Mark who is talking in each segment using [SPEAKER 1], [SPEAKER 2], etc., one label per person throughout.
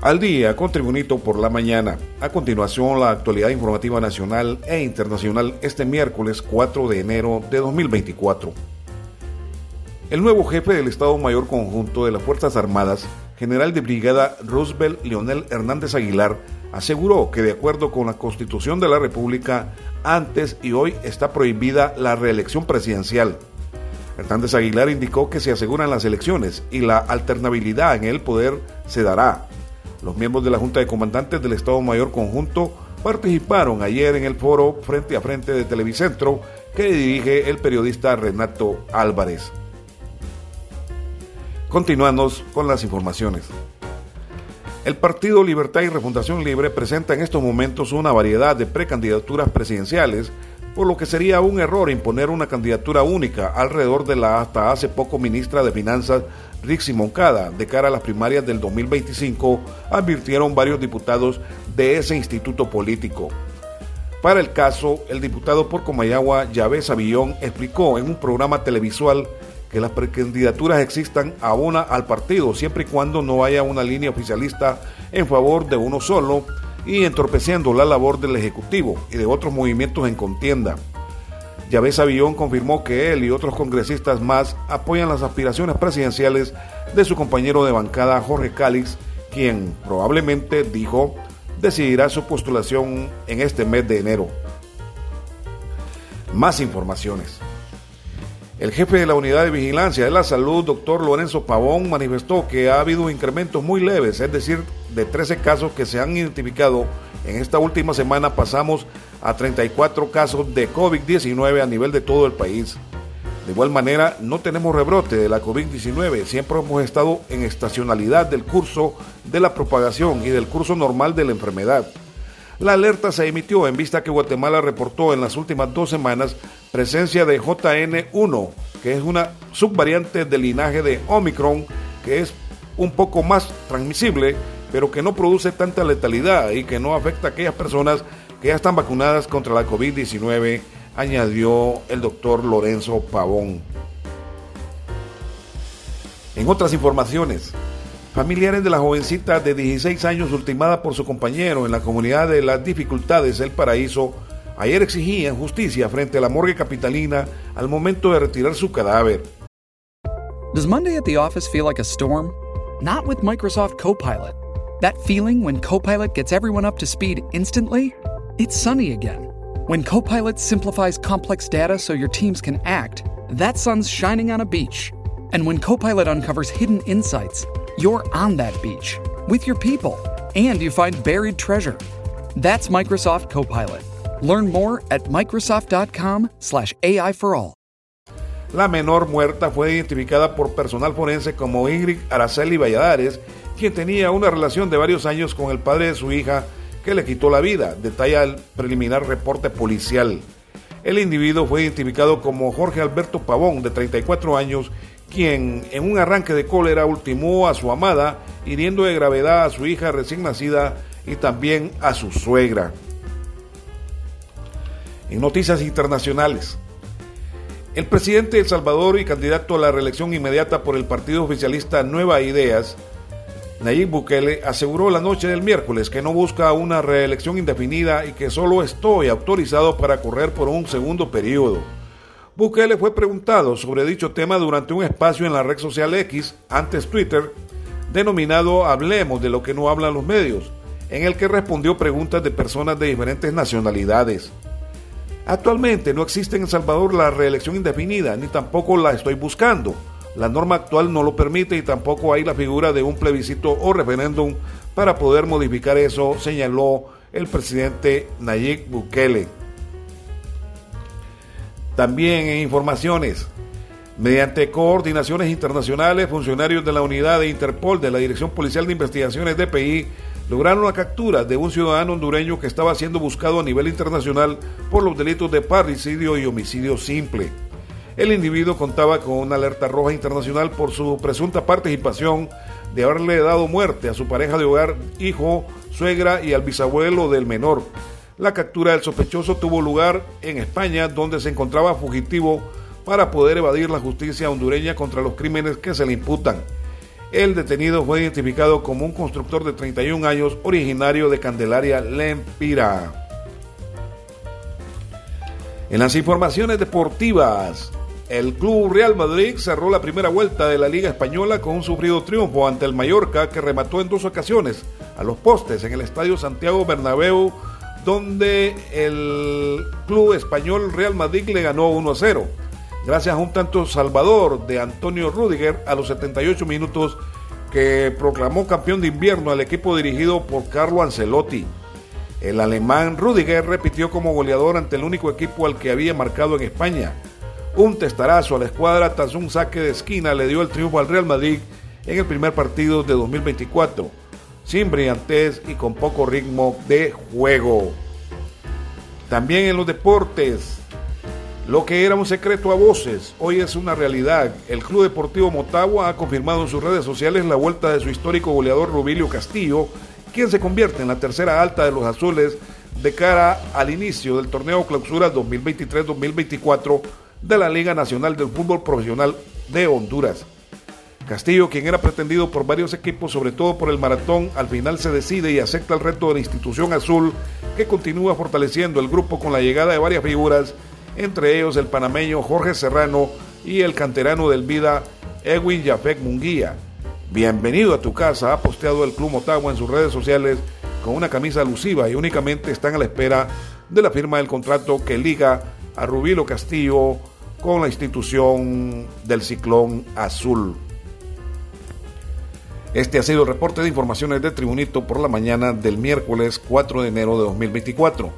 [SPEAKER 1] Al día con Tribunito por la mañana. A continuación, la actualidad informativa nacional e internacional este miércoles 4 de enero de 2024. El nuevo jefe del Estado Mayor Conjunto de las Fuerzas Armadas, general de brigada Roosevelt Leonel Hernández Aguilar, aseguró que de acuerdo con la Constitución de la República, antes y hoy está prohibida la reelección presidencial. Hernández Aguilar indicó que se aseguran las elecciones y la alternabilidad en el poder se dará los miembros de la Junta de Comandantes del Estado Mayor Conjunto participaron ayer en el foro Frente a Frente de Televicentro que dirige el periodista Renato Álvarez. Continuamos con las informaciones. El Partido Libertad y Refundación Libre presenta en estos momentos una variedad de precandidaturas presidenciales, por lo que sería un error imponer una candidatura única alrededor de la hasta hace poco ministra de Finanzas Rixi Moncada de cara a las primarias del 2025, advirtieron varios diputados de ese instituto político. Para el caso, el diputado por Comayagua, Yahvé Savillón, explicó en un programa televisual que las precandidaturas existan a una al partido siempre y cuando no haya una línea oficialista en favor de uno solo y entorpeciendo la labor del Ejecutivo y de otros movimientos en contienda. Yahvé Avillón confirmó que él y otros congresistas más apoyan las aspiraciones presidenciales de su compañero de bancada Jorge Cálix, quien probablemente, dijo, decidirá su postulación en este mes de enero. Más informaciones. El jefe de la Unidad de Vigilancia de la Salud, doctor Lorenzo Pavón, manifestó que ha habido incrementos muy leves, es decir, de 13 casos que se han identificado en esta última semana pasamos a 34 casos de COVID-19 a nivel de todo el país. De igual manera, no tenemos rebrote de la COVID-19, siempre hemos estado en estacionalidad del curso de la propagación y del curso normal de la enfermedad. La alerta se emitió en vista que Guatemala reportó en las últimas dos semanas presencia de JN1, que es una subvariante del linaje de Omicron, que es un poco más transmisible pero que no produce tanta letalidad y que no afecta a aquellas personas que ya están vacunadas contra la COVID-19, añadió el doctor Lorenzo Pavón. En otras informaciones, familiares de la jovencita de 16 años ultimada por su compañero en la comunidad de las dificultades El Paraíso, ayer exigían justicia frente a la morgue capitalina al momento de retirar su cadáver.
[SPEAKER 2] Does Monday at the office feel like a storm? Not with Microsoft Copilot. That feeling when Copilot gets everyone up to speed instantly? It's sunny again. When Copilot simplifies complex data so your teams can act, that sun's shining on a beach. And when Copilot uncovers hidden insights, you're on that beach with your people and you find buried treasure. That's Microsoft Copilot. Learn more at Microsoft.com/slash AI for.
[SPEAKER 1] La menor muerta fue identificada por personal forense como Ingrid Araceli Valladares quien tenía una relación de varios años con el padre de su hija que le quitó la vida, detalla el preliminar reporte policial. El individuo fue identificado como Jorge Alberto Pavón, de 34 años, quien en un arranque de cólera ultimó a su amada, hiriendo de gravedad a su hija recién nacida y también a su suegra. En noticias internacionales, el presidente de El Salvador y candidato a la reelección inmediata por el partido oficialista Nueva Ideas, Nayib Bukele aseguró la noche del miércoles que no busca una reelección indefinida y que solo estoy autorizado para correr por un segundo periodo. Bukele fue preguntado sobre dicho tema durante un espacio en la red social X, antes Twitter, denominado Hablemos de lo que no hablan los medios, en el que respondió preguntas de personas de diferentes nacionalidades. Actualmente no existe en El Salvador la reelección indefinida, ni tampoco la estoy buscando. La norma actual no lo permite y tampoco hay la figura de un plebiscito o referéndum para poder modificar eso, señaló el presidente Nayib Bukele. También en informaciones, Mediante coordinaciones internacionales, funcionarios de la unidad de Interpol de la Dirección Policial de Investigaciones DPI lograron la captura de un ciudadano hondureño que estaba siendo buscado a nivel internacional por los delitos de parricidio y homicidio simple. El individuo contaba con una alerta roja internacional por su presunta participación de haberle dado muerte a su pareja de hogar, hijo, suegra y al bisabuelo del menor. La captura del sospechoso tuvo lugar en España, donde se encontraba fugitivo para poder evadir la justicia hondureña contra los crímenes que se le imputan. El detenido fue identificado como un constructor de 31 años originario de Candelaria, Lempira. En las informaciones deportivas, el Club Real Madrid cerró la primera vuelta de la Liga Española con un sufrido triunfo ante el Mallorca que remató en dos ocasiones a los postes en el Estadio Santiago Bernabéu donde el club español Real Madrid le ganó 1 a 0 gracias a un tanto salvador de Antonio Rudiger a los 78 minutos que proclamó campeón de invierno al equipo dirigido por Carlo Ancelotti. El alemán Rudiger repitió como goleador ante el único equipo al que había marcado en España. Un testarazo a la escuadra tras un saque de esquina le dio el triunfo al Real Madrid en el primer partido de 2024, sin brillantez y con poco ritmo de juego. También en los deportes, lo que era un secreto a voces, hoy es una realidad. El Club Deportivo Motagua ha confirmado en sus redes sociales la vuelta de su histórico goleador Rubilio Castillo, quien se convierte en la tercera alta de los azules de cara al inicio del torneo clausura 2023-2024 de la Liga Nacional del Fútbol Profesional de Honduras. Castillo, quien era pretendido por varios equipos, sobre todo por el maratón, al final se decide y acepta el reto de la institución azul, que continúa fortaleciendo el grupo con la llegada de varias figuras entre ellos el panameño Jorge Serrano y el canterano del Vida Edwin Jafek Munguía. Bienvenido a tu casa, ha posteado el Club Motagua en sus redes sociales con una camisa alusiva y únicamente están a la espera de la firma del contrato que liga a Rubilo Castillo con la institución del Ciclón Azul. Este ha sido el reporte de informaciones de Tribunito por la mañana del miércoles 4 de enero de 2024.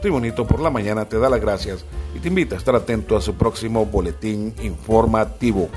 [SPEAKER 1] Tribunito por la mañana te da las gracias y te invita a estar atento a su próximo boletín informativo.